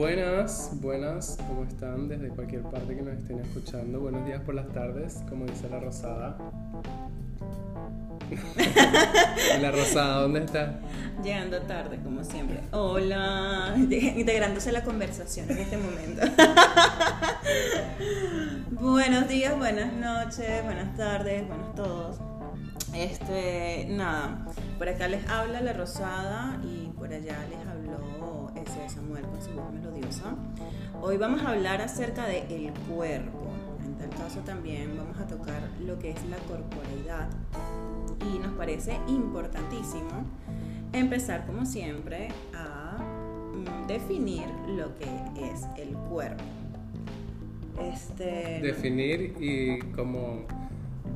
Buenas, buenas, ¿cómo están? Desde cualquier parte que nos estén escuchando. Buenos días por las tardes, como dice la Rosada. la Rosada, ¿dónde está? Llegando tarde, como siempre. Hola, integrándose a la conversación en este momento. Buenos días, buenas noches, buenas tardes, buenos todos. Este, nada, por acá les habla la Rosada y por allá les habló ese Samuel con su voz melodiosa. Hoy vamos a hablar acerca del el cuerpo. En tal caso también vamos a tocar lo que es la corporalidad. Y nos parece importantísimo empezar como siempre a mm, definir lo que es el cuerpo. Este... Definir y como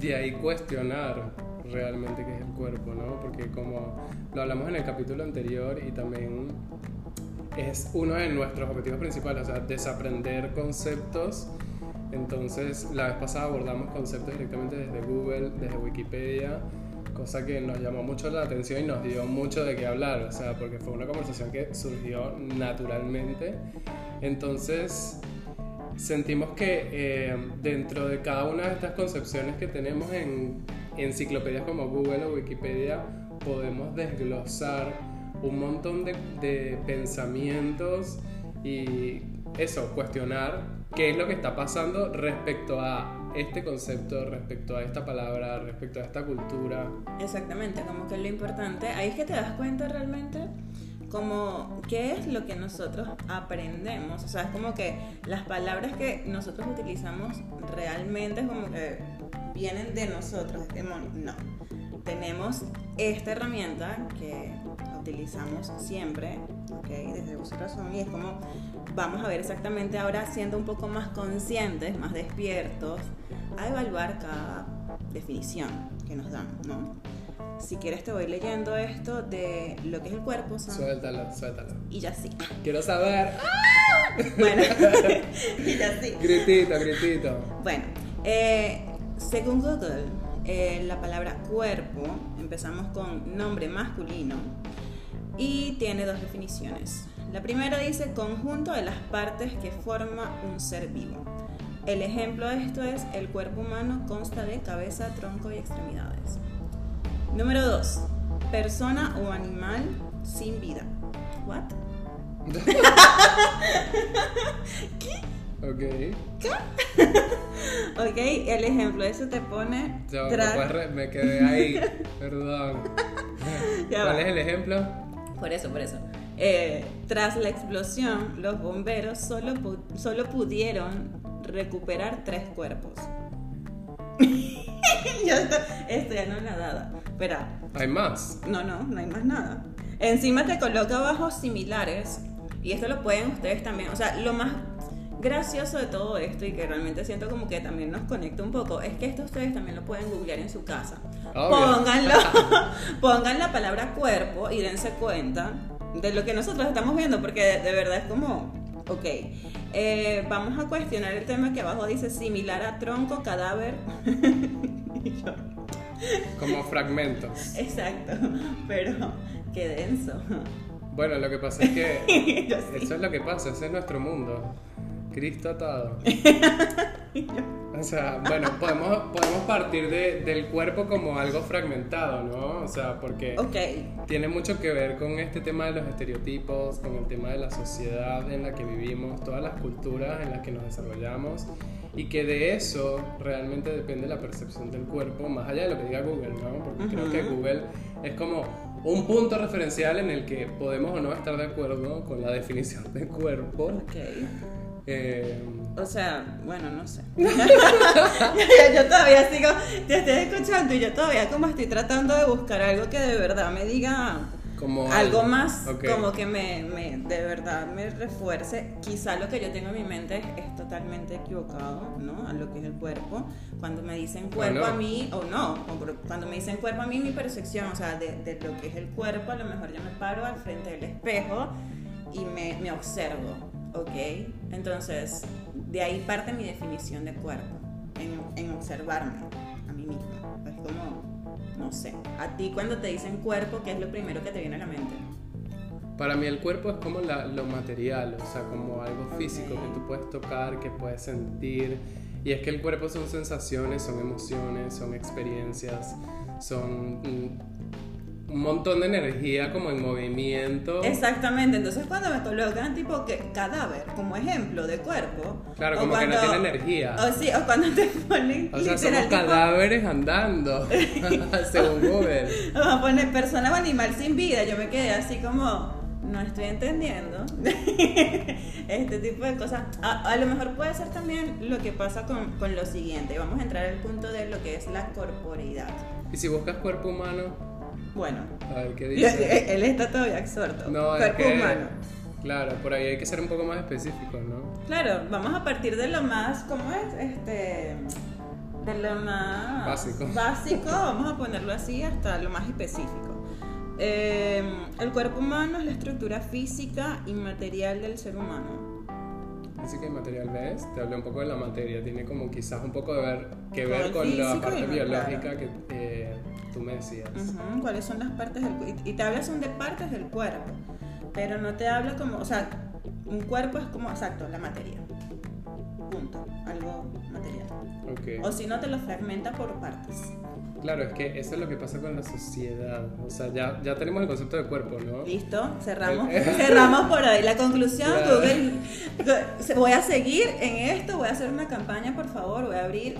de ahí cuestionar realmente qué es el cuerpo, ¿no? Porque como lo hablamos en el capítulo anterior y también es uno de nuestros objetivos principales, o sea, desaprender conceptos. Entonces, la vez pasada abordamos conceptos directamente desde Google, desde Wikipedia, cosa que nos llamó mucho la atención y nos dio mucho de qué hablar, o sea, porque fue una conversación que surgió naturalmente. Entonces, sentimos que eh, dentro de cada una de estas concepciones que tenemos en enciclopedias como Google o Wikipedia podemos desglosar un montón de, pensamientos y eso, cuestionar qué es lo que está pasando respecto a este concepto, respecto a esta palabra, respecto a esta cultura. Exactamente, como que lo importante, ahí es que te das cuenta realmente como qué es lo que nosotros aprendemos, o sea, es como que las palabras que nosotros utilizamos realmente es como que vienen de nosotros, no. Tenemos esta herramienta que utilizamos siempre, ¿okay? desde uso razón, y es como vamos a ver exactamente ahora siendo un poco más conscientes, más despiertos, a evaluar cada definición que nos dan, ¿no? Si quieres te voy leyendo esto de lo que es el cuerpo. Suéltalo, suéltalo. Y ya sí. Quiero saber. Bueno, y ya sí. Gritito, gritito. Bueno, eh, según Google, eh, la palabra cuerpo, empezamos con nombre masculino y tiene dos definiciones. La primera dice conjunto de las partes que forma un ser vivo. El ejemplo de esto es el cuerpo humano consta de cabeza, tronco y extremidades. Número 2. Persona o animal sin vida. What? ¿Qué? Ok. ¿Qué? ok, el ejemplo, eso te pone. me quedé ahí, perdón. ¿Cuál es el ejemplo? Por eso, por eso. Eh, tras la explosión, los bomberos solo, solo pudieron recuperar tres cuerpos. Yo estoy, anonadada. Espera. ¿Hay más? No, no, no hay más nada. Encima te coloca abajo similares. Y esto lo pueden ustedes también. O sea, lo más gracioso de todo esto y que realmente siento como que también nos conecta un poco es que esto ustedes también lo pueden googlear en su casa. Pónganlo, pongan la palabra cuerpo y dense cuenta de lo que nosotros estamos viendo porque de verdad es como, ok, eh, vamos a cuestionar el tema que abajo dice similar a tronco, cadáver. Como fragmentos. Exacto, pero qué denso. Bueno, lo que pasa es que eso es lo que pasa, ese es nuestro mundo. Cristo atado. O sea, bueno, podemos, podemos partir del cuerpo como algo fragmentado, ¿no? O sea, porque tiene mucho que ver con este tema de los estereotipos, con el tema de la sociedad en la que vivimos, todas las culturas en las que nos desarrollamos, y que de eso realmente depende la percepción del cuerpo, más allá de lo que diga Google, ¿no? Porque creo que Google es como un punto referencial en el que podemos o no estar de acuerdo con la definición de cuerpo. Okay. Eh, o sea, bueno, no sé. yo, todavía sigo, te estoy escuchando y yo todavía como estoy tratando de buscar algo que de verdad me diga como algo, más, como que me, me, de verdad me refuerce. Quizá lo que yo tengo en mi mente es, totalmente equivocado, ¿no? A lo que es el cuerpo. Cuando me dicen cuerpo a mí, o no, cuando me dicen cuerpo a mí, mi percepción, o sea, de, de, lo que es el cuerpo, a lo mejor yo me paro al frente del espejo y me, me observo ¿ok? Entonces, de ahí parte mi definición de cuerpo, en, observarme a mí misma. Es como, no sé, a ti cuando te dicen cuerpo, ¿qué es lo primero que te viene a la mente? Para mí el cuerpo es como lo material, o sea, como algo físico que tú puedes tocar, que puedes sentir. Y es que el cuerpo son sensaciones, son emociones, son experiencias, son un montón de energía como en movimiento. Exactamente, entonces cuando me colocan tipo que cadáver como ejemplo de cuerpo. Claro, como que no tiene energía. O sí, o cuando te ponen... O sea, somos cadáveres andando, según Google. Vamos a poner persona o animal sin vida, yo me quedé así como... No estoy entendiendo este tipo de cosas. A, lo mejor puede ser también lo que pasa con, con lo siguiente. Vamos a entrar al punto de lo que es la corporeidad. Y si buscas cuerpo humano, bueno. A ver, ¿qué dice? Él está todavía absorto. No, Cuerpo es que, humano. Claro, por ahí hay que ser un poco más específico, ¿no? Claro, vamos a partir de lo más, ¿cómo es? Este, de lo más básico. Básico, vamos a ponerlo así, hasta lo más específico. Eh, el cuerpo humano es la estructura física y material del ser humano física y material ves, te hablé un poco de la materia, tiene como quizás un poco de ver, que ver con la parte biológica que eh, tú me decías. ¿Cuáles son las partes del cuerpo? Y te hablas son de partes del cuerpo, pero no te habla como, o sea, un cuerpo es como, exacto, la materia. Punto, algo material. Okay. O si no, te lo fragmenta por partes. Claro, es que eso es lo que pasa con la sociedad. O sea, ya, ya tenemos el concepto de cuerpo, ¿no? Listo, cerramos. cerramos por ahí. La conclusión, Google, voy a seguir en esto, voy a hacer una campaña, por favor, voy a abrir.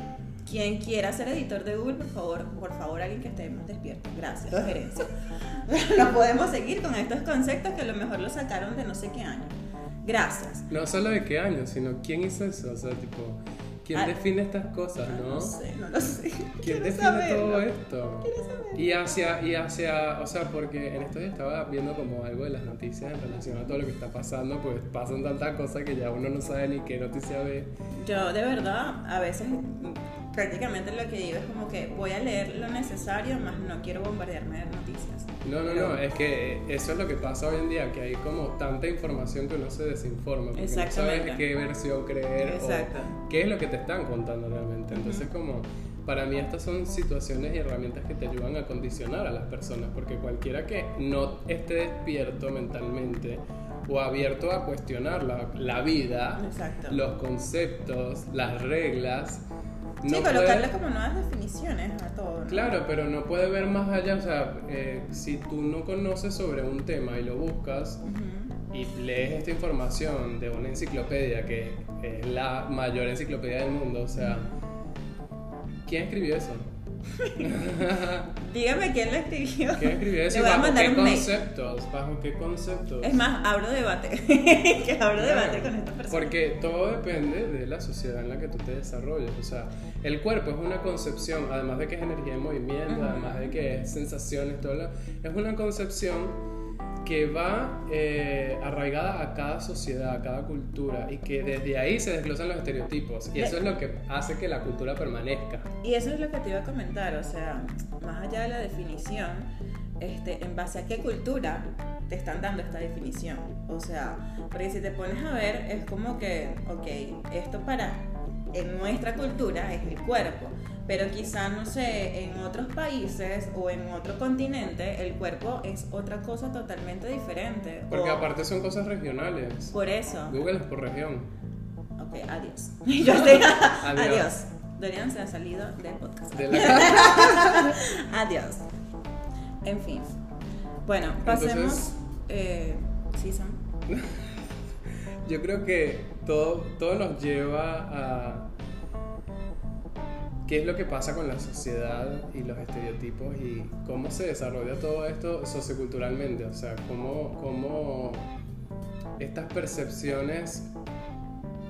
Quien quiera ser editor de Google, por favor, por favor, alguien que esté más despierto. Gracias, gerencia. no podemos seguir con estos conceptos que a lo mejor lo sacaron de no sé qué año. Gracias. No solo de qué año, sino quién hizo eso. O sea, tipo, ¿Quién ah, define estas cosas, no? No sé, no lo sé. ¿Quién define todo esto? Y hacia, y hacia, o sea, porque en esto ya estaba viendo como algo de las noticias en relación a todo lo que está pasando, pues pasan tantas cosas que ya uno no sabe ni qué noticia ve. Yo, de verdad, a veces prácticamente lo que digo es como que voy a leer lo necesario, más no quiero bombardearme de noticias. No, no, no, es que eso es lo que pasa hoy en día, que hay como tanta información que uno se desinforma, porque no sabes qué versión creer o qué es lo que te están contando realmente. Entonces como para mí estas son situaciones y herramientas que te ayudan a condicionar a las personas, porque cualquiera que no esté despierto mentalmente o abierto a cuestionar la, la vida, los conceptos, las reglas, sí, colocarle como nuevas definiciones a todo. Claro, pero no puede ver más allá. O sea, eh, si tú no conoces sobre un tema y lo buscas y lees esta información de una enciclopedia que es la mayor enciclopedia del mundo, o sea, ¿quién escribió eso? Dígame quién lo escribió. ¿Quién escribió eso? ¿Bajo qué conceptos? ¿Bajo qué conceptos? Es más, abro debate. que abro debate con esta persona. Porque todo depende de la sociedad en la que tú te desarrolles. O sea, el cuerpo es una concepción, además de que es energía en movimiento, además de que es sensaciones, todo lo, es una concepción que va eh, arraigada a cada sociedad, a cada cultura y que desde ahí se desglosan los estereotipos y eso es lo que hace que la cultura permanezca. Y eso es lo que te iba a comentar, o sea, más allá de la definición, este, en base a qué cultura te están dando esta definición. O sea, porque si te pones a ver, es como que, ok, esto para en nuestra cultura es el cuerpo pero quizá, no sé, en otros países o en otro continente el cuerpo es otra cosa totalmente diferente. Porque aparte son cosas regionales. Por eso. Google es por región. Ok, adiós. Yo estoy... adiós. Dorian se ha salido del podcast. adiós. En fin. Bueno, pasemos... Eh, sí, Sam. Yo creo que todo, todo nos lleva a qué es lo que pasa con la sociedad y los estereotipos y cómo se desarrolla todo esto socioculturalmente, o sea, cómo, cómo estas percepciones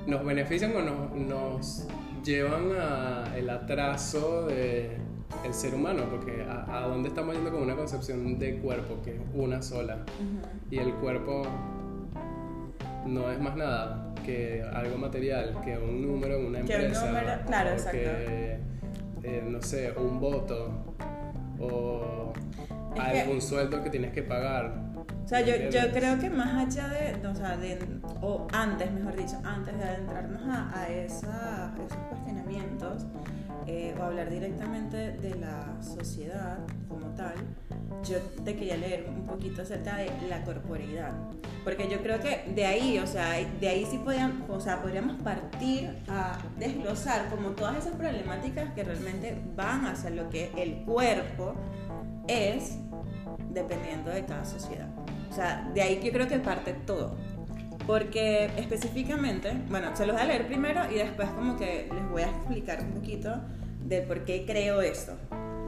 nos benefician o nos, llevan a el atraso de el ser humano, porque a, dónde estamos yendo con una concepción de cuerpo que es una sola. Y el cuerpo no es más nada que algo material, que un número en una empresa. claro, exacto. Que, eh, no sé, un voto o algún sueldo que tienes que pagar. O sea, yo, yo creo que más allá de, o sea, de, o antes, mejor dicho, antes de adentrarnos a, a, esa, esos cuestionamientos, eh, o hablar directamente de la sociedad como tal, yo te quería leer un poquito acerca de la corporeidad. Porque yo creo que de ahí, o sea, de ahí sí podían, o sea, podríamos partir a desglosar como todas esas problemáticas que realmente van hacia lo que el cuerpo es dependiendo de cada sociedad. O sea, de ahí que creo que parte todo. Porque específicamente, bueno, se los voy a leer primero y después como que les voy a explicar un poquito de por qué creo esto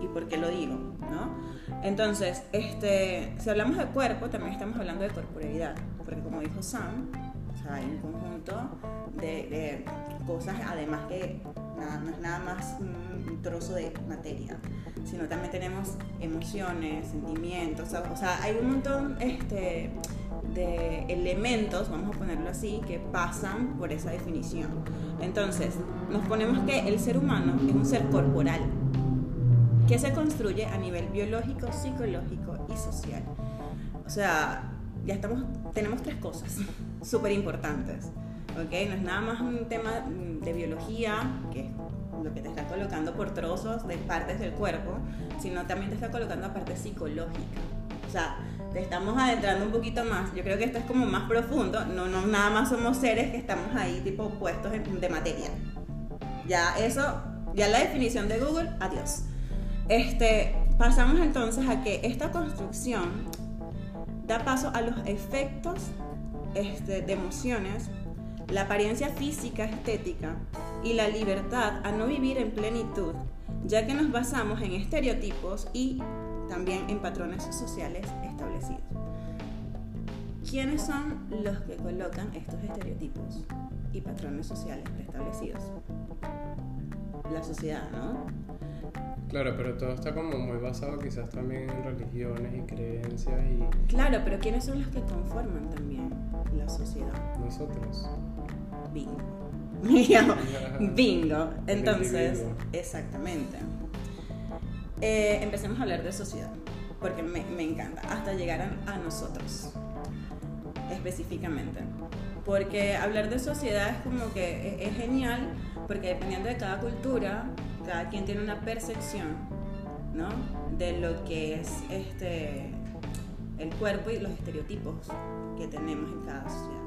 y por qué lo digo, ¿no? Entonces, este, si hablamos de cuerpo, también estamos hablando de corporalidad, porque como dijo Sam, sea, hay un conjunto de, cosas, además que nada, no es nada más un trozo de materia, sino también tenemos emociones, sentimientos, o sea, hay un montón este, de elementos, vamos a ponerlo así, que pasan por esa definición. Entonces, nos ponemos que el ser humano es un ser corporal, que se construye a nivel biológico, psicológico y social. O sea, ya estamos, tenemos tres cosas súper importantes. ¿ok? No es nada más un tema de biología, que es lo que te está colocando por trozos de partes del cuerpo, sino también te está colocando a parte psicológica. O sea, te estamos adentrando un poquito más. Yo creo que esto es como más profundo. No, no nada más somos seres que estamos ahí tipo puestos de materia. Ya eso, ya la definición de Google, adiós. Este, pasamos entonces a que esta construcción da paso a los efectos este, de emociones, la apariencia física estética y la libertad a no vivir en plenitud, ya que nos basamos en estereotipos y también en patrones sociales establecidos. ¿Quiénes son los que colocan estos estereotipos y patrones sociales preestablecidos? La sociedad, ¿no? Claro, pero todo está como muy basado quizás también en religiones y creencias y... Claro, pero ¿quiénes son los que conforman también la sociedad? Nosotros. Bingo. Bingo. Entonces, exactamente. Eh, empecemos a hablar de sociedad, porque me, me encanta, hasta llegar a, a nosotros, específicamente. Porque hablar de sociedad es como que es, es genial, porque dependiendo de cada cultura, cada quien tiene una percepción, ¿no? De lo que es este, el cuerpo y los estereotipos que tenemos en cada sociedad.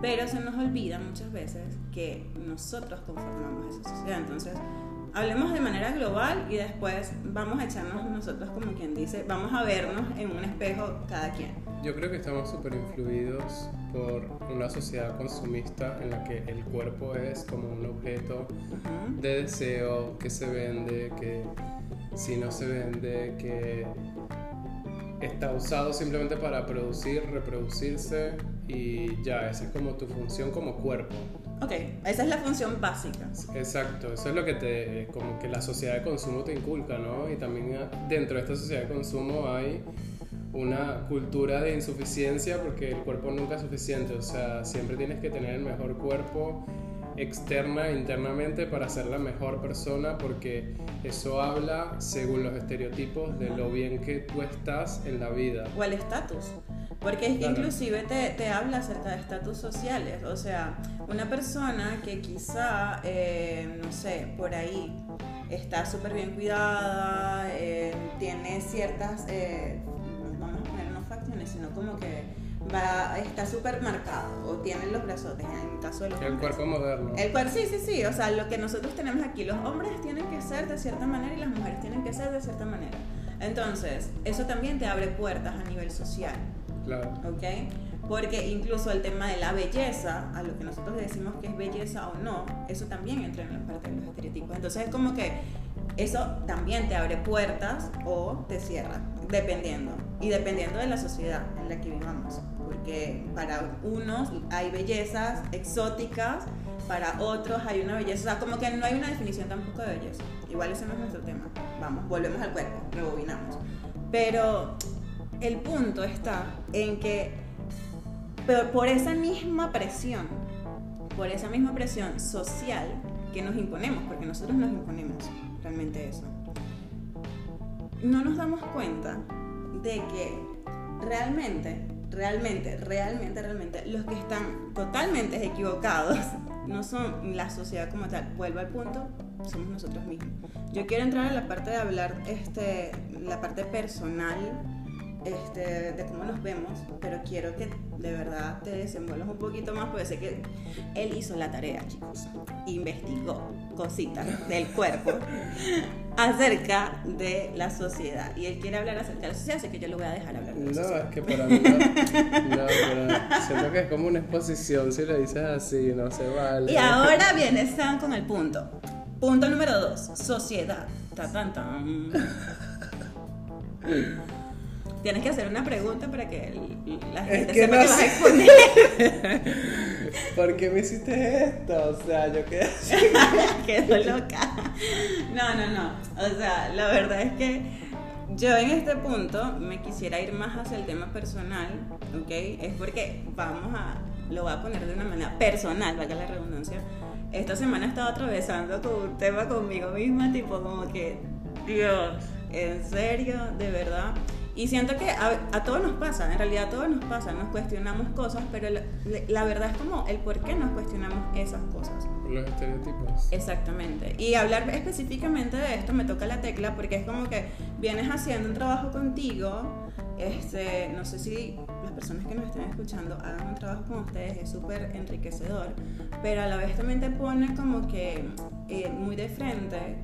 Pero se nos olvida muchas veces que nosotros conformamos esa sociedad. Entonces, hablemos de manera global y después vamos a echarnos nosotros como quien dice, vamos a vernos en un espejo cada quien. Yo creo que estamos súper influidos por una sociedad consumista en la que el cuerpo es como un objeto de deseo que se vende, que si no se vende, que está usado simplemente para producir, reproducirse y ya, esa es como tu función como cuerpo. Ok, esa es la función básica. Exacto, eso es lo que te, como que la sociedad de consumo te inculca, ¿no? Y también dentro de esta sociedad de consumo hay una cultura de insuficiencia porque el cuerpo nunca es suficiente, o sea, siempre tienes que tener el mejor cuerpo externa e internamente para ser la mejor persona porque eso habla según los estereotipos de lo bien que tú estás en la vida. O el estatus. Porque inclusive te, te, habla acerca de estatus sociales. O sea, una persona que quizá, eh, no sé, por ahí está súper bien cuidada, eh, tiene ciertas, eh, vamos a poner no facciones, sino como que va, está súper marcado o tiene los brazotes en el caso de los el cuerpo moderno. El cuerpo sí sí sí. O sea lo que nosotros tenemos aquí los hombres tienen que ser de cierta manera y las mujeres tienen que ser de cierta manera. Entonces eso también te abre puertas a nivel social Claro. ¿Ok? Porque incluso el tema de la belleza, a lo que nosotros decimos que es belleza o no, eso también entra en la parte de los estereotipos. Entonces es como que eso también te abre puertas o te cierra, dependiendo. Y dependiendo de la sociedad en la que vivamos. Porque para unos hay bellezas exóticas, para otros hay una belleza, o sea, como que no hay una definición tampoco de belleza. Igual ese no es nuestro tema. Vamos, volvemos al cuerpo, rebobinamos. Pero el punto está en que por esa misma presión, por esa misma presión social que nos imponemos, porque nosotros nos imponemos realmente eso, no nos damos cuenta de que realmente, realmente, realmente, realmente, los que están totalmente equivocados no son la sociedad como tal. Vuelvo al punto somos nosotros mismos. Yo quiero entrar en la parte de hablar, este, la parte personal este, de cómo nos vemos, pero quiero que de verdad te desenvuelvas un poquito más, porque sé que él hizo la tarea, chicos. Investigó cositas del cuerpo acerca de la sociedad. Y él quiere hablar acerca de la sociedad, así que yo lo voy a dejar hablar. no, es que para mí no, no, pero siento que es como una exposición si le dices así, no se vale. Y ahora viene Sam con el punto. Punto número dos, sociedad. Ta, tan, tan. Tienes que hacer una pregunta para que la gente sepa que vas a exponer. ¿Por qué me hiciste esto? O sea, yo quedé Quedo loca. No, no, no. O sea, la verdad es que yo en este punto me quisiera ir más hacia el tema personal, ¿ok? Es porque vamos a, lo voy a poner de una manera personal, vaya la redundancia. Esta semana he estado atravesando con un tema conmigo misma, tipo como que, Dios, en serio, de verdad y siento que a, todos nos pasa, en realidad a todos nos pasa, nos cuestionamos cosas, pero la, verdad es como el por qué nos cuestionamos esas cosas. Los estereotipos. Exactamente. Y hablar específicamente de esto me toca la tecla porque es como que vienes haciendo un trabajo contigo, este, no sé si las personas que nos están escuchando hagan un trabajo con ustedes, es súper enriquecedor, pero a la vez también te pone como que eh, muy de frente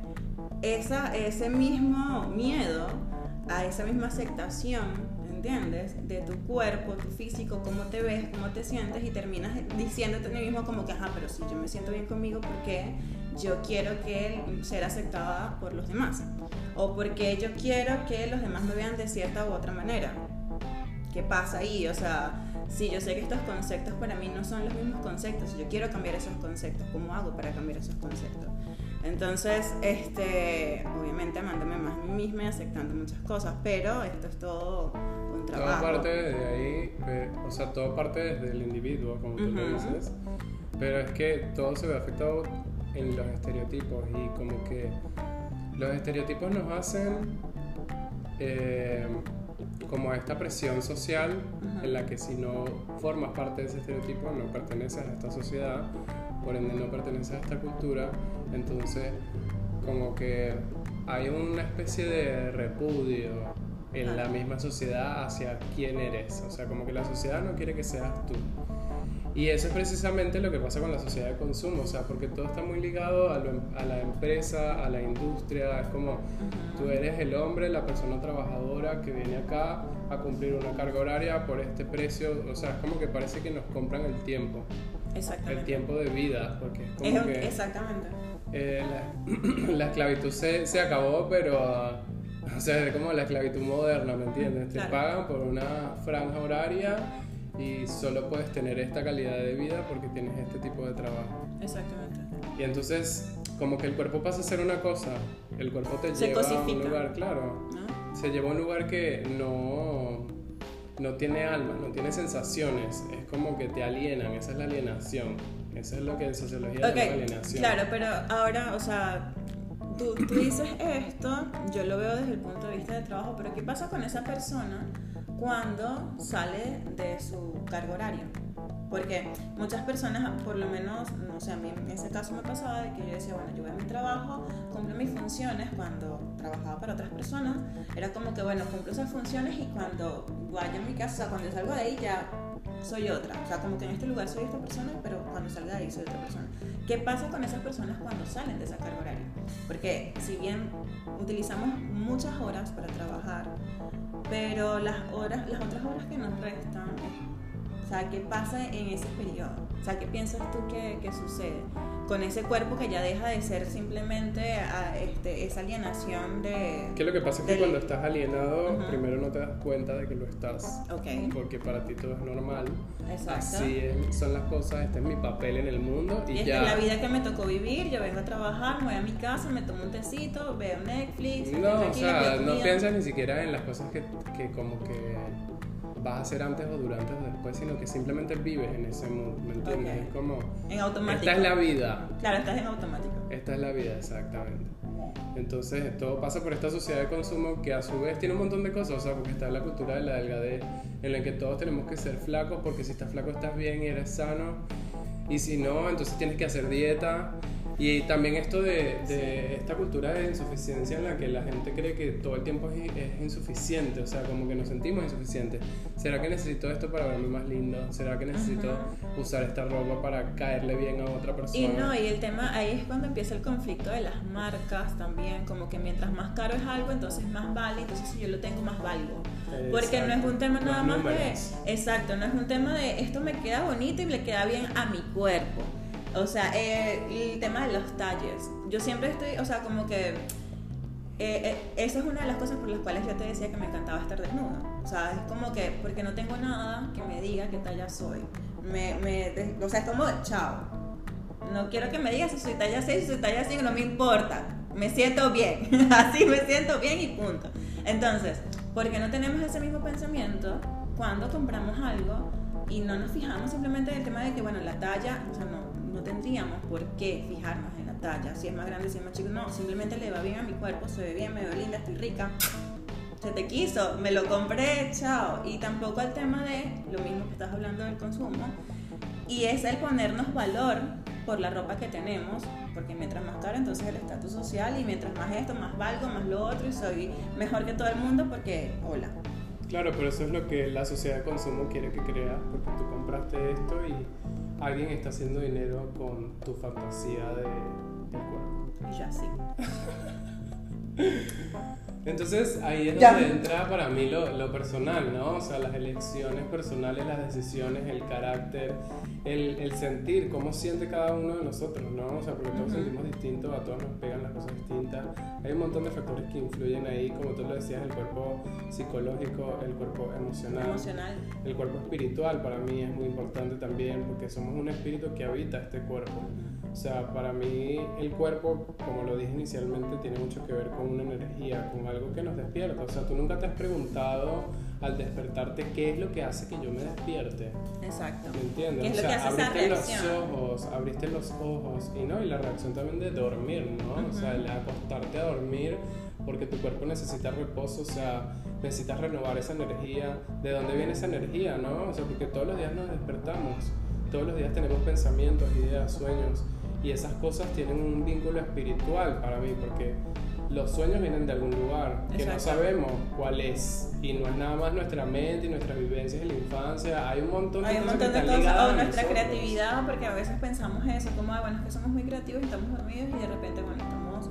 esa, ese mismo miedo a esa misma aceptación, ¿entiendes? De tu cuerpo, tu físico, cómo te ves, cómo te sientes y terminas diciéndote a ti mismo como que, ajá, pero si yo me siento bien conmigo, ¿por qué yo quiero que ser aceptada por los demás? O porque yo quiero que los demás me vean de cierta u otra manera. ¿Qué pasa ahí? O sea, si yo sé que estos conceptos para mí no son los mismos conceptos, yo quiero cambiar esos conceptos, ¿cómo hago para cambiar esos conceptos? Entonces, este, misma y aceptando muchas cosas, pero esto es todo un trabajo. Todo parte de ahí, o sea, todo parte desde el individuo, como tú lo dices, pero es que todo se ve afectado en los estereotipos y como que los estereotipos nos hacen eh, como esta presión social en la que si no formas parte de ese estereotipo no perteneces a esta sociedad, por ende no perteneces a esta cultura. Entonces, como que hay una especie de repudio en la misma sociedad hacia quién eres. O sea, como que la sociedad no quiere que seas tú. Y eso es precisamente lo que pasa con la sociedad de consumo, o sea, porque todo está muy ligado a, a la empresa, a la industria, es como tú eres el hombre, la persona trabajadora que viene acá a cumplir una carga horaria por este precio, o sea, es como que parece que nos compran el tiempo, el tiempo de vida, porque es como que... Exactamente eh, la, esclavitud se, se, acabó, pero o sea, es como la esclavitud moderna, ¿me entiendes? Te pagan por una franja horaria y solo puedes tener esta calidad de vida porque tienes este tipo de trabajo. Exactamente. Y entonces, como que el cuerpo pasa a ser una cosa, el cuerpo te lleva a un lugar, claro. Se lleva a un lugar que no, no tiene alma, no tiene sensaciones, es como que te alienan, esa es la alienación. Eso es lo que en sociología okay, alienación. Claro, pero ahora, o sea, tú, tú dices esto, yo lo veo desde el punto de vista de trabajo, pero ¿qué pasa con esa persona cuando sale de su cargo horario? Porque muchas personas, por lo menos, no sé, a mí en ese caso me pasaba de que yo decía, bueno, yo voy a mi trabajo, cumplo mis funciones cuando trabajaba para otras personas, era como que, bueno, cumplo esas funciones y cuando vaya a mi casa, cuando salgo de ahí ya soy otra. O sea, como que en este lugar soy esta persona, pero cuando salga de ahí soy otra persona. ¿Qué pasa con esas personas cuando salen de esa carga horaria? Porque si bien utilizamos muchas horas para trabajar, pero las horas, las otras horas que nos restan, o sea, ¿qué pasa en ese periodo? O sea, ¿qué piensas tú que, que sucede? con ese cuerpo que ya deja de ser simplemente a, este, esa alienación de... Que lo que pasa es que cuando estás alienado, primero no te das cuenta de que lo estás. Okay. Porque para ti todo es normal. Exacto. Así son las cosas, este es mi papel en el mundo. Y, y ya... es la vida que me tocó vivir, yo vengo a trabajar, me voy a mi casa, me tomo un tecito, veo Netflix. No, o sea, no piensas ni siquiera en las cosas que, que como que vas a hacer antes o durante o después, sino que simplemente vives en ese mundo, ¿me entiendes? Es como... En automático. Esta es la vida. Claro, estás en automático. Esta es la vida, exactamente. Entonces, todo pasa por esta sociedad de consumo que a su vez tiene un montón de cosas, o sea, porque está la cultura de la delgadez, en la que todos tenemos que ser flacos, porque si estás flaco estás bien y eres sano, y si no, entonces tienes que hacer dieta, Y también esto de, de, esta cultura de insuficiencia en la que la gente cree que todo el tiempo es, insuficiente, o sea, como que nos sentimos insuficientes. ¿Será que necesito esto para verme más lindo? ¿Será que necesito usar esta ropa para caerle bien a otra persona? Y no, y el tema ahí es cuando empieza el conflicto de las marcas también, como que mientras más caro es algo, entonces más vale, entonces si yo lo tengo más valgo. Porque no es un tema nada más de... Exacto, no es un tema de esto me queda bonito y le queda bien a mi cuerpo o sea, eh, el tema de los talles. Yo siempre estoy, o sea, como que... Eh, eh, esa es una de las cosas por las cuales yo te decía que me encantaba estar desnuda. O sea, es como que, porque no tengo nada que me diga qué talla soy. Me, me, o sea, es como, chao. No quiero que me digas si soy talla 6, si soy talla 5, no me importa. Me siento bien. Así me siento bien y punto. Entonces, ¿por qué no tenemos ese mismo pensamiento cuando compramos algo y no nos fijamos simplemente en el tema de que, bueno, la talla, o sea, no, no tendríamos por qué fijarnos en la talla, si es más grande, si es más chico, no, simplemente le va bien a mi cuerpo, se ve bien, me veo linda, estoy rica, se te quiso, me lo compré, chao. Y tampoco el tema de lo mismo que estás hablando del consumo, y es el ponernos valor por la ropa que tenemos, porque mientras más caro entonces el estatus social y mientras más esto, más valgo, más lo otro y soy mejor que todo el mundo porque, hola. Claro, pero eso es lo que la sociedad de consumo quiere que creas, porque tú compraste esto y alguien está haciendo dinero con tu fantasía de, del cuerpo. Ya sí. Entonces ahí es donde entra para mí lo, lo, personal, ¿no? O sea, las elecciones personales, las decisiones, el carácter, el, el, sentir, cómo siente cada uno de nosotros, ¿no? O sea, porque todos sentimos distintos, a todos nos pegan las cosas distintas. Hay un montón de factores que influyen ahí, como tú lo decías, el cuerpo psicológico, el cuerpo emocional, emocional. el cuerpo espiritual para mí es muy importante también, porque somos un espíritu que habita este cuerpo. O sea, para mí el cuerpo, como lo dije inicialmente, tiene mucho que ver con una energía, con algo que nos despierta. O sea, tú nunca te has preguntado al despertarte qué es lo que hace que yo me despierte. Exacto. ¿Me entiendes? o sea, abriste los ojos, abriste los ojos y no, y la reacción también de dormir, ¿no? O sea, el acostarte a dormir porque tu cuerpo necesita reposo, o sea, necesitas renovar esa energía. ¿De dónde viene esa energía, no? O sea, porque todos los días nos despertamos, todos los días tenemos pensamientos, ideas, sueños y esas cosas tienen un vínculo espiritual para mí, porque los sueños vienen de algún lugar que no sabemos cuál es. Y no es nada más nuestra mente y nuestras vivencias en la infancia. Hay un montón de hay un montón de cosas o nuestra creatividad porque a veces pensamos eso como bueno es que somos muy creativos y estamos dormidos y de repente bueno estamos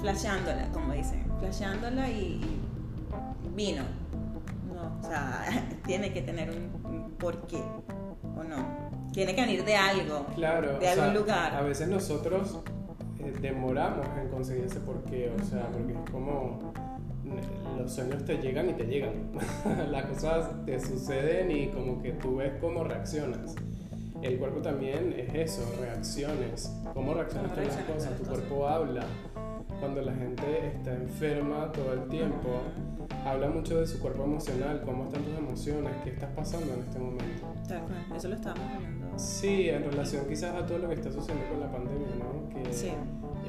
flasheándola como dicen flasheándola y, vino. No, o sea tiene que tener un porqué o no tiene que venir de algo, claro, de algún lugar. A veces nosotros eh, demoramos en conseguir ese porqué, o sea, porque es como los sueños te llegan y te llegan. Las cosas te suceden y como que tú ves cómo reaccionas. El cuerpo también es eso, reacciones. ¿Cómo reaccionas a las cosas? Tu cuerpo habla. Cuando la gente está enferma todo el tiempo, habla mucho de su cuerpo emocional, cómo están tus emociones, qué estás pasando en este momento. Eso lo estábamos hablando Sí, en relación quizás a todo lo que está sucediendo con la pandemia, ¿no? Que sí.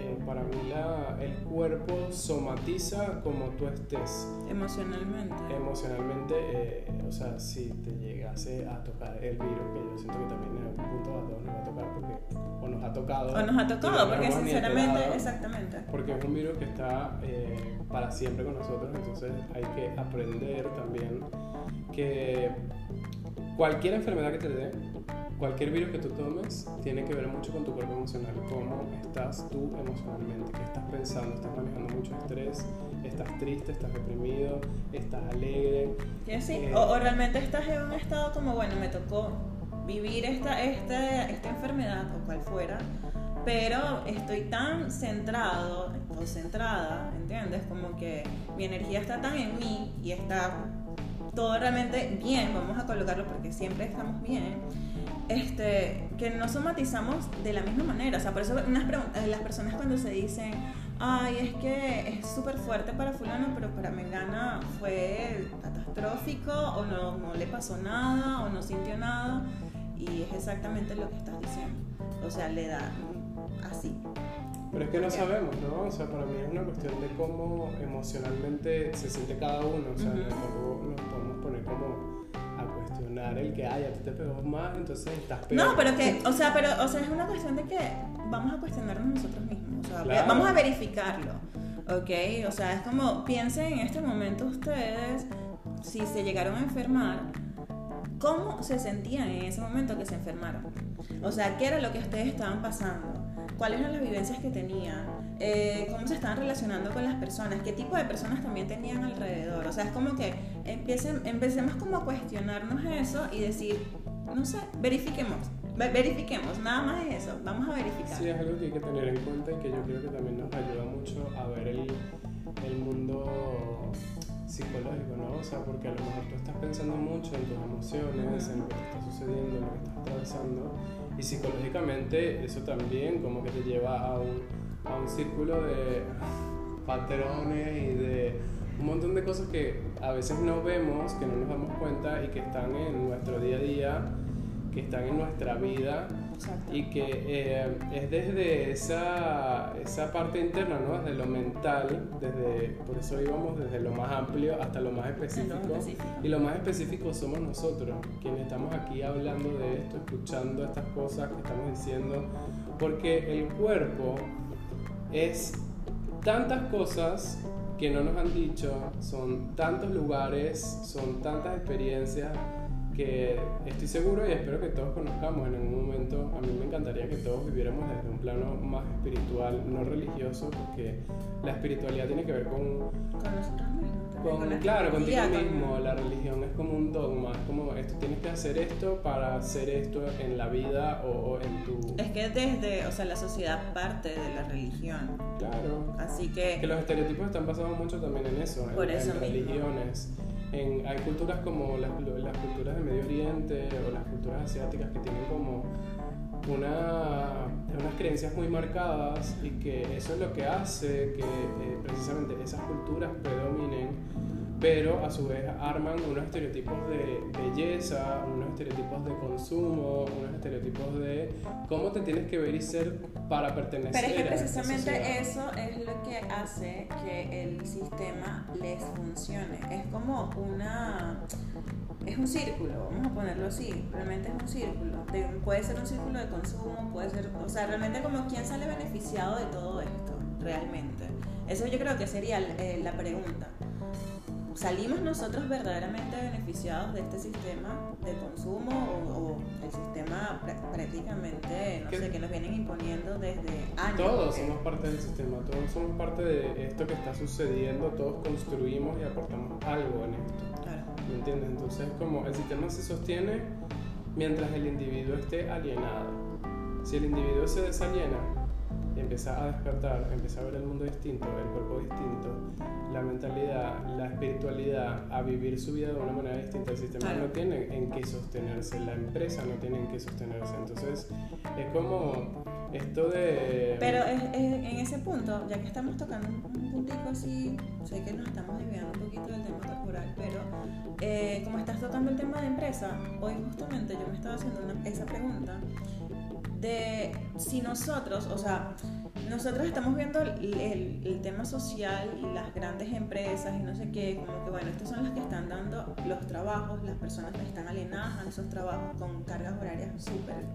Eh, para mí la, el cuerpo somatiza como tú estés. Emocionalmente. Emocionalmente, eh, o sea, si te llegase a tocar el virus, que yo siento que también en algún punto a todos nos va a tocar, porque o nos ha tocado. O nos ha tocado, porque sinceramente, exactamente. Porque es un virus que está eh, para siempre con nosotros, entonces hay que aprender también que cualquier enfermedad que te dé, cualquier virus que tú tomes tiene que ver mucho con tu cuerpo emocional, cómo estás tú emocionalmente, qué estás pensando, estás manejando mucho estrés, estás triste, estás deprimido, estás alegre. Sí, eh, o, realmente estás en un estado como, bueno, me tocó vivir esta, esta, esta enfermedad o cual fuera, pero estoy tan centrado o centrada, ¿entiendes? Como que mi energía está tan en mí y está todo realmente bien, vamos a colocarlo porque siempre estamos bien este, que no somatizamos de la misma manera. O sea, por eso unas eh, las personas cuando se dicen, ay, es que es súper fuerte para fulano, pero para Mengana fue catastrófico, o no, no le pasó nada, o no sintió nada, y es exactamente lo que estás diciendo. O sea, le da así. Pero es que no sabemos, ¿no? O sea, para mí es una cuestión de cómo emocionalmente se siente cada uno. O sea, uh podemos poner como cuestionar el que, ay, a ti te pegó más, entonces estás peor. No, pero que, o sea, pero, o sea, es una cuestión de que vamos a cuestionarnos nosotros mismos, o sea, vamos a verificarlo, ¿ok? O sea, es como, piensen en este momento ustedes, si se llegaron a enfermar, ¿cómo se sentían en ese momento que se enfermaron? O sea, ¿qué era lo que ustedes estaban pasando? ¿Cuáles eran las vivencias que tenían? Eh, cómo se estaban relacionando con las personas, qué tipo de personas también tenían alrededor. O sea, es como que empiecen, empecemos como a cuestionarnos eso y decir, no sé, verifiquemos, verifiquemos, nada más eso, vamos a verificar. Sí, es algo que hay que tener en cuenta y que yo creo que también nos ayuda mucho a ver el, el mundo psicológico, ¿no? O sea, porque a lo mejor tú estás pensando mucho en tus emociones, en lo que te está sucediendo, en lo que estás atravesando, y psicológicamente eso también como que te lleva a un a un círculo de patrones y de un montón de cosas que a veces no vemos, que no nos damos cuenta y que están en nuestro día a día, que están en nuestra vida y que eh, es desde esa, esa parte interna, ¿no? desde lo mental, desde, por eso íbamos desde lo más amplio hasta lo más específico. Y lo más específico somos nosotros, quienes estamos aquí hablando de esto, escuchando estas cosas que estamos diciendo, porque el cuerpo es tantas cosas que no nos han dicho, son tantos lugares, son tantas experiencias que estoy seguro y espero que todos conozcamos en algún momento. A mí me encantaría que todos viviéramos desde un plano más espiritual, no religioso, porque la espiritualidad tiene que ver con, con nosotros mismos claro, contigo mismo. La religión es como un dogma, es como esto, tienes que hacer esto para hacer esto en la vida o, en tu... Es que desde, o sea, la sociedad parte de la religión. Claro. Así que... Que los estereotipos están basados mucho también en eso, Por en, eso religiones. En, hay culturas como las, las culturas del Medio Oriente o las culturas asiáticas que tienen como una, unas creencias muy marcadas y que eso es lo que hace que eh, precisamente esas culturas predominen, pero a su vez arman unos estereotipos de belleza, unos estereotipos de consumo, unos estereotipos de cómo te tienes que ver y ser para pertenecer. Pero es que precisamente eso es lo que hace que el sistema les funcione. Es como una es un círculo, vamos a ponerlo así, realmente es un círculo. puede ser un círculo de consumo, puede ser, o sea, realmente como quién sale beneficiado de todo esto, realmente. Eso yo creo que sería eh, la pregunta. ¿Salimos nosotros verdaderamente beneficiados de este sistema de consumo o, el sistema prácticamente, no sé, que nos vienen imponiendo desde años? Todos somos parte del sistema, todos somos parte de esto que está sucediendo, todos construimos y aportamos algo en esto. ¿Me entiendes? Entonces, como el sistema se sostiene mientras el individuo esté alienado. Si el individuo se desaliena, empieza a despertar, empieza a ver el mundo distinto, el cuerpo distinto, la mentalidad, la espiritualidad, a vivir su vida de una manera distinta. El sistema no tiene en qué sostenerse, la empresa no tiene en qué sostenerse. Entonces, es como esto de... Pero en ese punto, ya que estamos tocando un puntico así, sé que nos estamos desviando un poquito del tema corporal, pero eh, como estás tocando el tema de empresa, hoy justamente yo me estaba haciendo esa pregunta de si nosotros, o sea, nosotros estamos viendo el, tema social las grandes empresas y no sé qué, como que bueno, estos son los que están dando los trabajos, las personas que están alienadas a esos trabajos con cargas horarias súper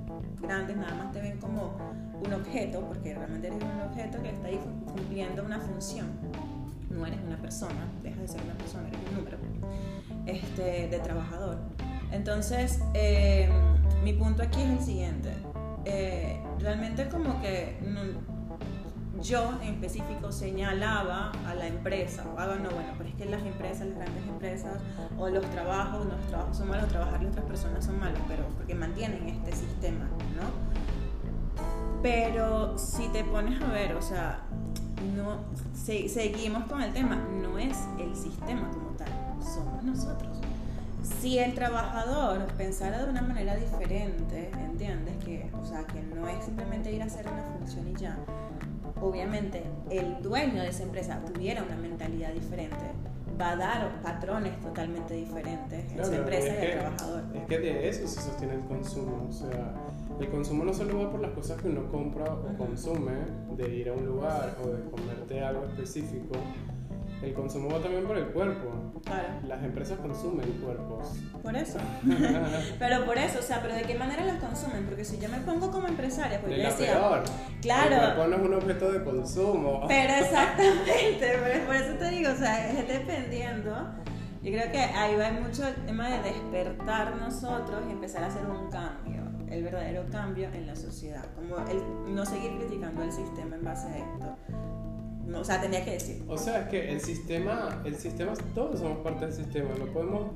grandes, nada más te ven como un objeto, porque realmente eres un objeto que está ahí cumpliendo una función. No eres una persona, deja de ser una persona, eres un número este, de trabajador. Entonces, eh, mi punto aquí es el siguiente. Eh, realmente como que yo en específico señalaba a la empresa, o no, bueno, pero es que las empresas, las grandes empresas, o los trabajos, los trabajos son malos, trabajar de otras personas son malos, pero porque mantienen este sistema, ¿no? Pero si te pones a ver, o sea, no, seguimos con el tema, no es el sistema como tal, somos nosotros. Si el trabajador pensara de una manera diferente, ¿entiendes? Que, o sea, que no es simplemente ir a hacer una función y ya, obviamente el dueño de esa empresa tuviera una mentalidad diferente, va a dar patrones totalmente diferentes en esa empresa y al trabajador. Es que de eso se sostiene el consumo, o sea, el consumo no solo va por las cosas que uno compra o consume, de ir a un lugar o de comerte algo específico, el consumo va también por el cuerpo. Claro. Las empresas consumen cuerpos. Por eso. pero por eso, o sea, pero ¿de qué manera los consumen? Porque si yo me pongo como empresaria, pues yo decía. Peor. Claro. El cuerpo no es un objeto de consumo. Pero exactamente, por eso te digo, o sea, es dependiendo. Yo creo que ahí va mucho el tema de despertar nosotros y empezar a hacer un cambio, el verdadero cambio en la sociedad, como el no seguir criticando el sistema en base a esto o sea, tenía que decir. O sea, es que el sistema, el sistema, todos somos parte del sistema, no podemos,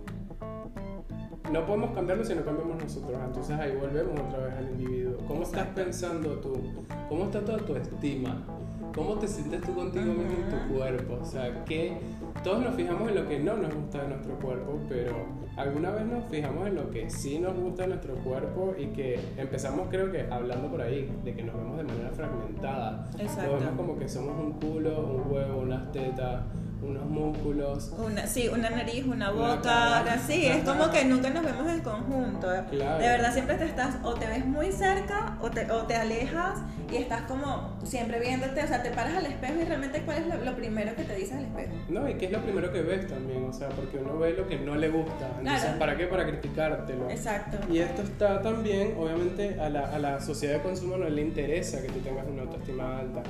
no podemos cambiarlo si no cambiamos nosotros. Entonces ahí volvemos otra vez al individuo. ¿Cómo estás pensando tú? ¿Cómo está toda tu estima? ¿Cómo te sientes tú contigo mismo en tu cuerpo? O sea, que todos nos fijamos en lo que no nos gusta de nuestro cuerpo, pero alguna vez nos fijamos en lo que sí nos gusta de nuestro cuerpo y que empezamos creo que hablando por ahí, de que nos vemos de manera fragmentada. Exacto. Nos vemos como que somos un culo, un huevo, unas tetas unos músculos. Una, sí, una nariz, una boca, así, es como que nunca nos vemos en conjunto. De verdad, siempre te estás, o te ves muy cerca, o te, o te alejas, y estás como siempre viéndote, o sea, te paras al espejo y realmente cuál es lo, primero que te dices al espejo. No, y qué es lo primero que ves también, o sea, porque uno ve lo que no le gusta. Entonces, ¿para qué? Para criticártelo. Exacto. Y esto está también, obviamente, a la, a la sociedad de consumo no le interesa que tú tengas una autoestima alta.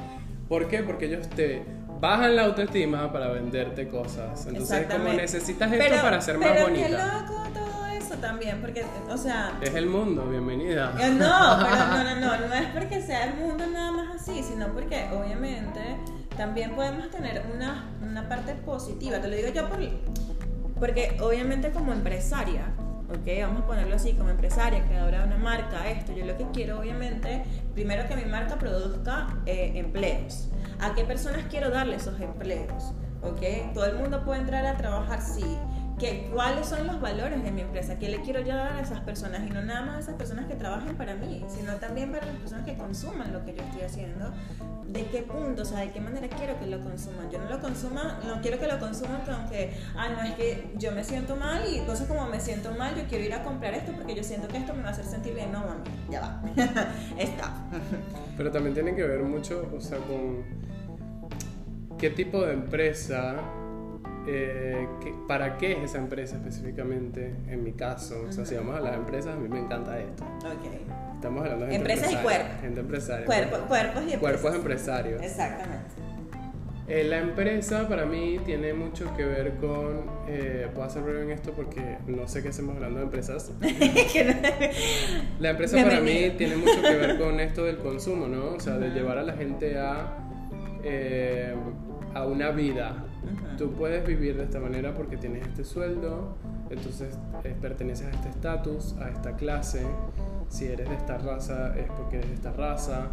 ¿Por qué? Porque ellos te bajan la autoestima para venderte cosas. Entonces, como necesitas esto para ser más pero bonita. Qué loco todo eso también, porque, o sea. Es el mundo, bienvenida. Eh, no, pero no, no, no, no es porque sea el mundo nada más así, sino porque obviamente también podemos tener una, una parte positiva. Te lo digo yo por, porque obviamente como empresaria, ¿ok? Vamos a ponerlo así, como empresaria, creadora de una marca, esto, yo lo que quiero obviamente, primero que mi marca produzca eh, empleos. ¿A qué personas quiero darle esos empleos? ¿Ok? Todo el mundo puede entrar a trabajar, sí. ¿Qué, ¿Cuáles son los valores de mi empresa? ¿Qué le quiero yo dar a esas personas? Y no nada más a esas personas que trabajen para mí, sino también para las personas que consuman lo que yo estoy haciendo. ¿De qué punto? O sea, ¿de qué manera quiero que lo consuman? Yo no lo consuma, no quiero que lo consuman con que, ah, no, es que yo me siento mal y cosas como me siento mal, yo quiero ir a comprar esto porque yo siento que esto me va a hacer sentir bien. No, mami, ya va. Está. Pero también tiene que ver mucho, o sea, con qué tipo de empresa, eh, ¿para qué es esa empresa específicamente? En mi caso, o sea, si vamos a las empresas, a mí me encanta esto. Ok. Estamos hablando de gente empresas y cuerpos. Gente empresaria. cuerpos y empresas. Cuerpos empresarios. Exactamente. Eh, la empresa para mí tiene mucho que ver con, eh, puedo hacer breve en esto porque no sé qué hacemos hablando de empresas. la empresa para mí tiene mucho que ver con esto del consumo, ¿no? O sea, de llevar a la gente a eh, a una vida. Tú puedes vivir de esta manera porque tienes este sueldo, entonces eh, perteneces a este estatus, a esta clase. Si eres de esta raza es porque eres de esta raza.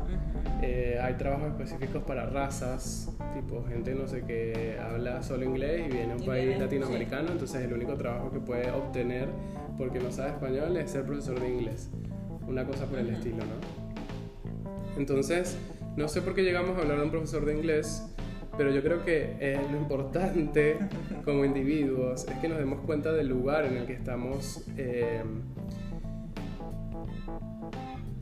Eh, hay trabajos específicos para razas, tipo gente no sé que habla solo inglés y viene a un país latinoamericano, entonces el único trabajo que puede obtener porque no sabe español es ser profesor de inglés. Una cosa por el estilo, ¿no? Entonces, no sé por qué llegamos a hablar de un profesor de inglés, pero yo creo que eh, lo importante como individuos es que nos demos cuenta del lugar en el que estamos eh,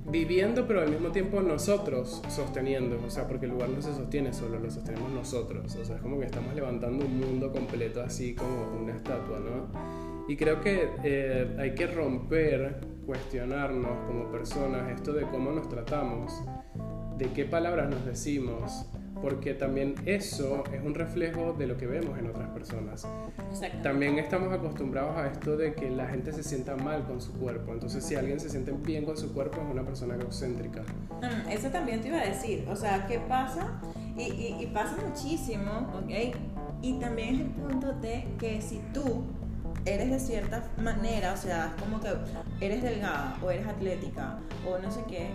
viviendo, pero al mismo tiempo nosotros sosteniendo, o sea, porque el lugar no se sostiene solo, lo sostenemos nosotros, o sea, es como que estamos levantando un mundo completo así como una estatua, ¿no? Y creo que eh, hay que romper, cuestionarnos como personas esto de cómo nos tratamos de qué palabras nos decimos, porque también eso es un reflejo de lo que vemos en otras personas. También estamos acostumbrados a esto de que la gente se sienta mal con su cuerpo, entonces si alguien se siente bien con su cuerpo es una persona egocéntrica. Mm, eso también te iba a decir, o sea, ¿qué pasa? Y, y pasa muchísimo, ¿ok? Y también es el punto de que si tú eres de cierta manera, o sea, como que eres delgada o eres atlética o no sé qué,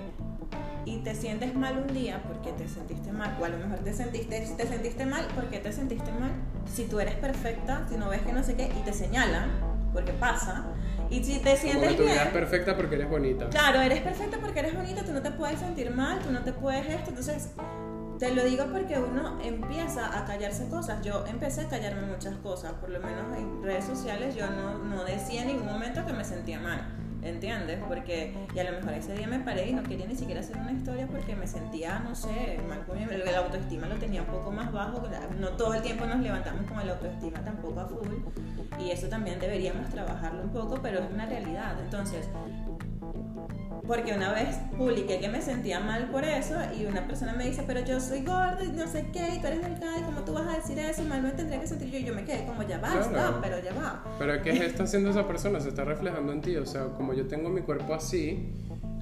y te sientes mal un día porque te sentiste mal, o a lo mejor te sentiste, te sentiste mal porque te sentiste mal, si tú eres perfecta, si no ves que no sé qué, y te señalan, porque pasa, y si te sientes Como bien... eres perfecta porque eres bonita. Claro, eres perfecta porque eres bonita, tú no te puedes sentir mal, tú no te puedes esto, entonces... Te lo digo porque uno empieza a callarse cosas. Yo empecé a callarme muchas cosas, por lo menos en redes sociales yo no, no decía en ningún momento que me sentía mal ¿entiendes? Porque, y a lo mejor ese día me paré y no quería ni siquiera hacer una historia porque me sentía, no sé, mal con el autoestima lo tenía un poco más bajo, no todo el tiempo nos levantamos con el autoestima tampoco a full, y eso también deberíamos trabajarlo un poco, pero es una realidad. Entonces, porque una vez publiqué que me sentía mal por eso y una persona me dice, pero yo soy gorda y no sé qué, y tú eres delgada y cómo tú vas a decir eso, mal me tendría que sentir yo y yo me quedé como ya va, pero ya va. Pero ¿qué está haciendo esa persona? Se está reflejando en ti, o sea, como yo tengo mi cuerpo así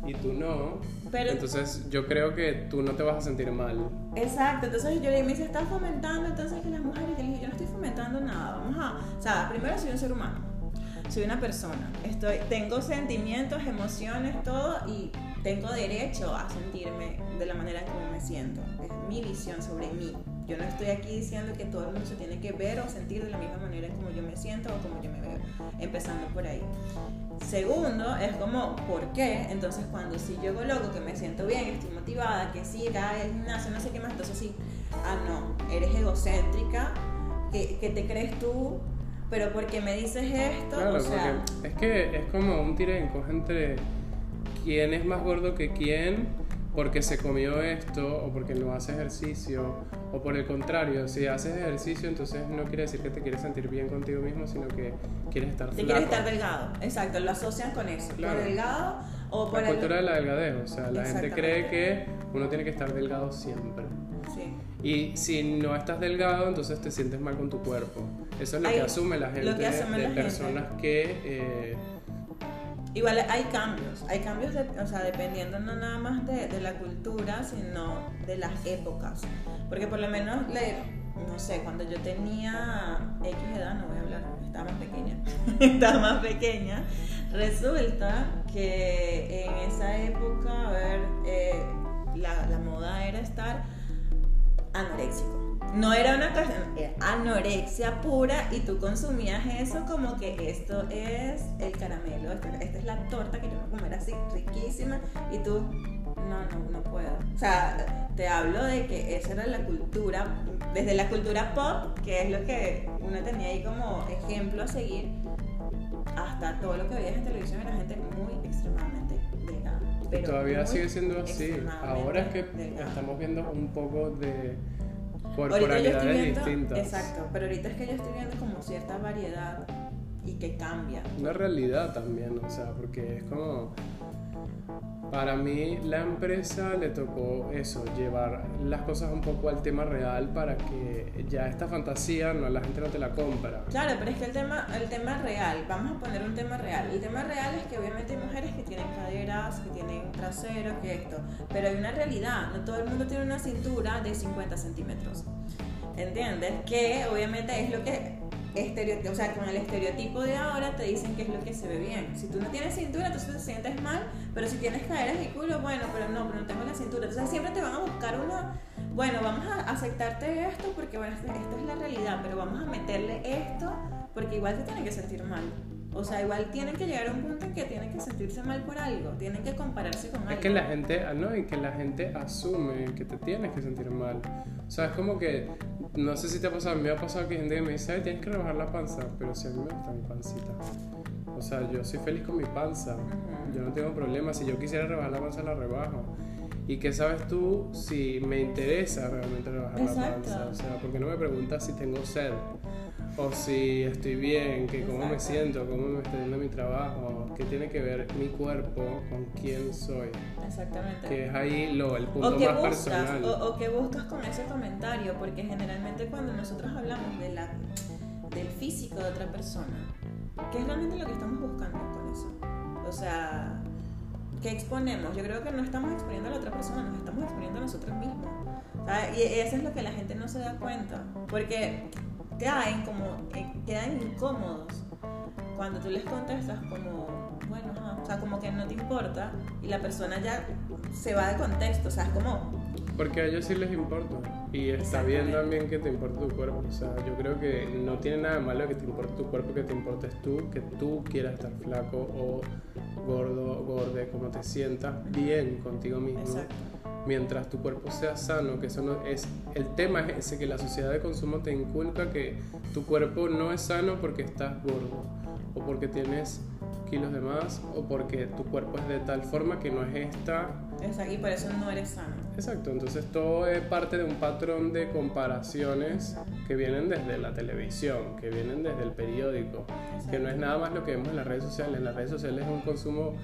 y tú no, pero, entonces yo creo que tú no te vas a sentir mal. Exacto, entonces yo le dije, me dice, estás fomentando entonces que las mujeres, yo le dije, yo no estoy fomentando nada, vamos a, o sea, primero soy un ser humano soy una persona, estoy, tengo sentimientos, emociones, todo y tengo derecho a sentirme de la manera como me siento. Es mi visión sobre mí. Yo no estoy aquí diciendo que todo el mundo se tiene que ver o sentir de la misma manera como yo me siento o como yo me veo, empezando por ahí. Segundo, es como, ¿por qué? Entonces, cuando si yo hago loco, que me siento bien, estoy motivada, que sí, que el gimnasio, no sé qué más, entonces sí, ah, no, eres egocéntrica, que, que te crees tú pero porque me dices esto, claro, o sea... es que es como un tirenco entre quién es más gordo que quién porque se comió esto o porque no hace ejercicio o por el contrario, si haces ejercicio entonces no quiere decir que te quieres sentir bien contigo mismo, sino que quieres estar Te quieres estar delgado, exacto, lo asocian con eso, por delgado o por la cultura de la delgadez, o sea, la gente cree que uno tiene que estar delgado siempre. Sí. Y si no estás delgado, entonces te sientes mal con tu cuerpo. Eso es lo que asume la gente de personas que... Eh, Igual hay cambios, hay cambios, o sea, dependiendo no nada más de, la cultura, sino de las épocas. Porque por lo menos, no sé, cuando yo tenía X edad, no voy a hablar, estaba más pequeña, estaba más pequeña, resulta que en esa época, a ver, eh, la, la moda era estar anoréxico no era una cosa, anorexia pura y tú consumías eso como que esto es el caramelo, esta, es la torta que yo voy a comer así riquísima y tú, no, no, no puedo. O sea, te hablo de que esa era la cultura, desde la cultura pop, que es lo que uno tenía ahí como ejemplo a seguir, hasta todo lo que veías en televisión era gente muy extremadamente. Pero todavía sigue siendo así. Ahora es que estamos viendo un poco de corporalidades distintas. Exacto, pero ahorita es que yo estoy viendo como cierta variedad y que cambia. Una realidad también, o sea, porque es como para mí la empresa le tocó eso, llevar las cosas un poco al tema real para que ya esta fantasía no la gente no te la compra. Claro, pero es que el tema, el tema real, vamos a poner un tema real. El tema real es que obviamente hay mujeres que tienen caderas, que tienen traseros, que esto, pero hay una realidad, no todo el mundo tiene una cintura de 50 centímetros. ¿Entiendes? Que obviamente es lo que o sea, con el estereotipo de ahora te dicen que es lo que se ve bien. Si tú no tienes cintura, entonces te sientes mal, pero si tienes caderas y culo, bueno, pero no, pero no tengo la cintura. Entonces siempre te van a buscar una, bueno, vamos a aceptarte esto porque bueno, esta es la realidad, pero vamos a meterle esto porque igual te tiene que sentir mal. O sea, igual tienen que llegar a un punto en que tienen que sentirse mal por algo, tienen que compararse con algo. Es que la gente, ah, no, y que la gente asume que te tienes que sentir mal. O sea, es como que, no sé si te ha pasado, a mí me ha pasado que gente me dice, ay, tienes que rebajar la panza, pero si a mí me gusta mi pancita. O sea, yo soy feliz con mi panza, yo no tengo problema, si yo quisiera rebajar la panza, la rebajo. ¿Y qué sabes tú si me interesa realmente rebajar la panza? O sea, ¿por qué no me preguntas si tengo sed? O si estoy bien, que cómo me siento, cómo me está yendo mi trabajo, qué tiene que ver mi cuerpo con quién soy. Exactamente. Que es ahí lo, el punto más personal. O, o qué buscas con ese comentario, porque generalmente cuando nosotros hablamos de la, del físico de otra persona, ¿qué es realmente lo que estamos buscando con eso? O sea, ¿qué exponemos? Yo creo que no estamos exponiendo a la otra persona, nos estamos exponiendo a nosotros mismos. Y eso es lo que la gente no se da cuenta. Porque quedan, como, eh, quedan incómodos. Cuando tú les contestas como, bueno, o sea, como que no te importa y la persona ya se va de contexto, o sea, es como... Porque a ellos sí les importa y está bien también que te importe tu cuerpo, o sea, yo creo que no tiene nada malo que te importe tu cuerpo, que te importes tú, que tú quieras estar flaco o gordo, gorde, como te sientas bien contigo mismo. Exacto mientras tu cuerpo sea sano, que eso no es el tema es ese que la sociedad de consumo te inculca que tu cuerpo no es sano porque estás gordo o porque tienes kilos de más o porque tu cuerpo es de tal forma que no es esta. Exacto, y por eso no eres sano. Exacto, entonces todo es parte de un patrón de comparaciones que vienen desde la televisión, que vienen desde el periódico, que no es nada más lo que vemos en las redes sociales. En las redes sociales es un consumo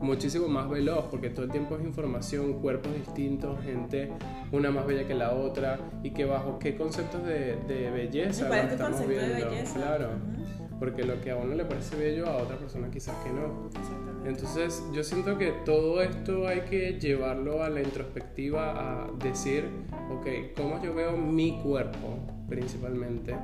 muchísimo más veloz porque todo el tiempo es información, cuerpos distintos, gente una más bella que la otra y que bajo qué conceptos de, de belleza estamos viendo. Claro, porque lo que a uno le parece bello a otra persona quizás que no. Entonces yo siento que todo esto hay que llevarlo a la introspectiva, a decir, ok, ¿cómo yo veo mi cuerpo principalmente?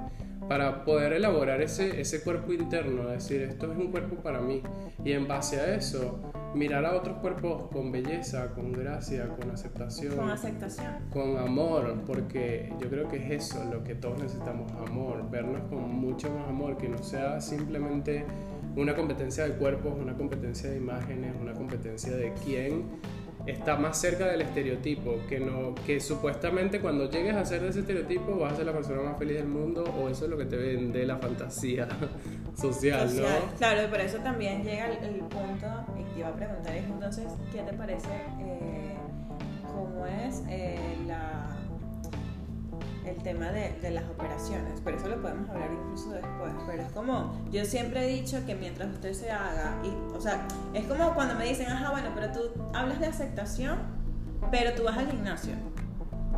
para poder elaborar ese, ese cuerpo interno, decir, esto es un cuerpo para mí. Y en base a eso, mirar a otros cuerpos con belleza, con gracia, con aceptación. Con aceptación. Con amor, porque yo creo que es eso lo que todos necesitamos, amor, vernos con mucho más amor, que no sea simplemente una competencia de cuerpos, una competencia de imágenes, una competencia de quién está más cerca del estereotipo, que, no, que supuestamente cuando llegues a ser de ese estereotipo vas a ser la persona más feliz del mundo o eso es lo que te vende la fantasía social, ¿no? Claro, y por eso también llega el, punto, y te iba a preguntar entonces, ¿qué te parece eh, cómo es eh, la el tema de, de, las operaciones, pero eso lo podemos hablar incluso después, pero es como, yo siempre he dicho que mientras usted se haga, y, o sea, es como cuando me dicen, ajá, bueno, pero tú hablas de aceptación, pero tú vas al gimnasio.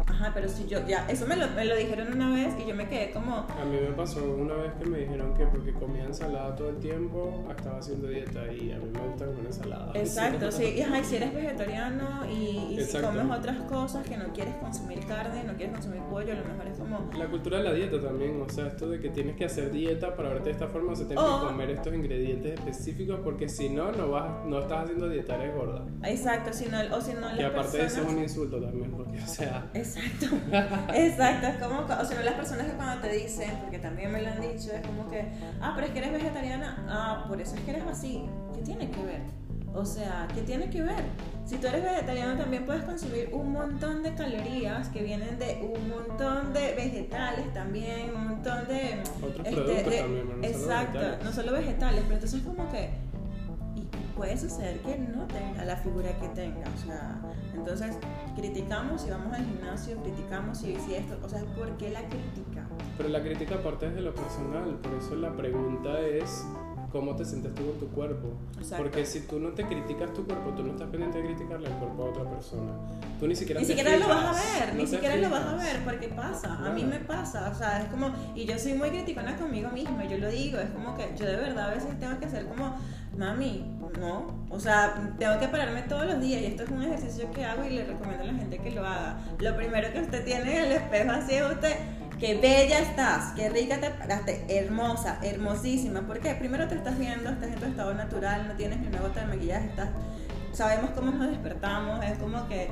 Ajá, pero si yo, ya, eso me lo, me lo dijeron una vez y yo me quedé como... A mí me pasó una vez que me dijeron que porque comía ensalada todo el tiempo, estaba haciendo dieta y a mí me gusta comer ensalada. Exacto, sí, y ajá, si eres vegetariano y, si comes otras cosas que no quieres consumir carne, no quieres consumir pollo, a lo mejor es como... La cultura de la dieta también, o sea, esto de que tienes que hacer dieta para verte de esta forma, o sea, tienes que comer estos ingredientes específicos porque si no, no, vas, no estás haciendo dieta, eres gorda. Exacto, si no, o si no... Y aparte de eso es un insulto también, porque, o sea... Exacto, exacto. Es como, o sea, las personas que cuando te dicen, porque también me lo han dicho, es como que, ah, pero es que eres vegetariana, ah, por eso es que eres así. ¿Qué tiene que ver? O sea, ¿qué tiene que ver? Si tú eres vegetariano también puedes consumir un montón de calorías que vienen de un montón de vegetales también, un montón de... Otros este, también, no exacto, no solo vegetales, pero entonces es como que puede suceder que no tenga la figura que tenga. O sea, entonces criticamos y vamos al gimnasio, criticamos si esto, o sea, ¿por qué la crítica? Pero la crítica parte de lo personal, por eso la pregunta es cómo te sientes tú con tu cuerpo. Porque si tú no te criticas tu cuerpo, tú no estás pendiente de criticarle el cuerpo a otra persona. Tú ni siquiera Ni siquiera lo vas a ver, ni siquiera lo vas a ver, porque pasa, a mí me pasa, o sea, es como, y yo soy muy criticona conmigo misma, yo lo digo, es como que yo de verdad a veces tengo que hacer como, mami, no, o sea, tengo que pararme todos los días y esto es un ejercicio que hago y le recomiendo a la gente que lo haga. Lo primero que usted tiene en el espejo así es usted Qué bella estás, qué rica te paraste, hermosa, hermosísima. ¿Por qué? Primero te estás viendo, estás en tu estado natural, no tienes ni una gota de maquillaje, estás, sabemos cómo nos despertamos, es como que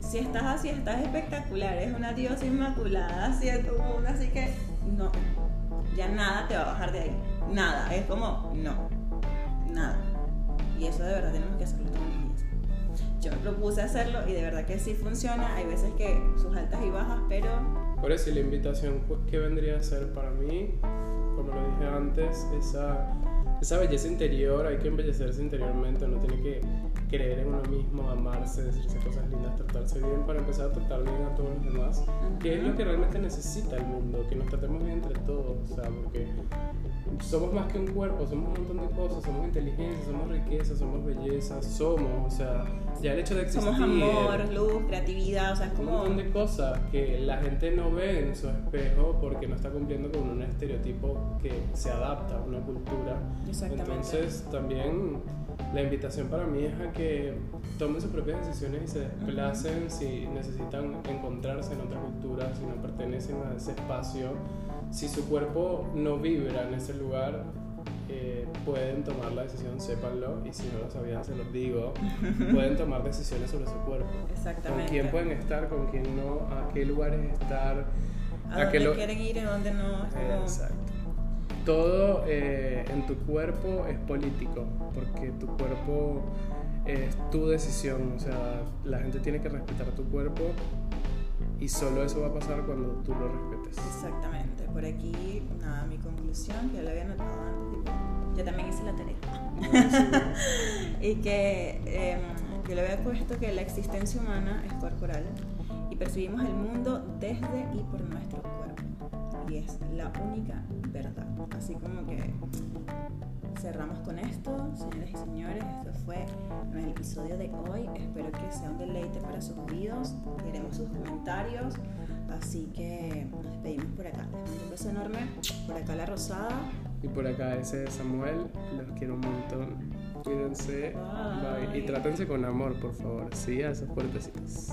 si estás así, estás espectacular, es una diosa inmaculada, así es tu mundo, así que no, ya nada te va a bajar de ahí, nada, es como no, nada. Y eso de verdad tenemos que hacerlo todos los días. Yo me propuse hacerlo y de verdad que sí funciona, hay veces que sus altas y bajas, pero por eso, la invitación, ¿qué vendría a ser para mí? Como lo dije antes, esa, esa belleza interior, hay que embellecerse interiormente, no tiene que creer en uno mismo, amarse, decirse cosas lindas, tratarse bien para empezar a tratar bien a todos los demás, que es lo que realmente necesita el mundo, que nos tratemos bien entre todos, o sea, porque somos más que un cuerpo, somos un montón de cosas, somos inteligencia, somos riqueza, somos belleza, somos, o sea, ya el hecho de existir. Somos amor, luz, creatividad, o sea, es como. Un montón de cosas que la gente no ve en su espejo porque no está cumpliendo con un estereotipo que se adapta a una cultura. Exactamente. Entonces, también la invitación para mí es a que tomen sus propias decisiones y se desplacen si necesitan encontrarse en otra cultura, si no pertenecen a ese espacio si su cuerpo no vibra en ese lugar, eh, pueden tomar la decisión, sépanlo, y si no lo sabían, se los digo, pueden tomar decisiones sobre su cuerpo. Exactamente. Con quién pueden estar, con quién no, a qué lugares estar. A, dónde quieren ir y a dónde no. Exacto. Todo eh, en tu cuerpo es político, porque tu cuerpo es tu decisión, o sea, la gente tiene que respetar tu cuerpo y solo eso va a pasar cuando tú lo respetes. Exactamente. Por aquí, nada, mi conclusión, ya la había notado antes, yo también hice la tarea. y que em, yo le había puesto que la existencia humana es corporal y percibimos el mundo desde y por nuestro cuerpo. Y es la única verdad. Así como que cerramos con esto, señores y señores. Esto fue el episodio de hoy. Espero que sea un deleite para sus oídos. Queremos sus comentarios. Así que nos despedimos por acá. Les mando un beso enorme. Por acá la Rosada. Y por acá ese Samuel. Los quiero un montón. Cuídense. Bye. Y trátense con amor, por favor. Sí, a esos puertecitos.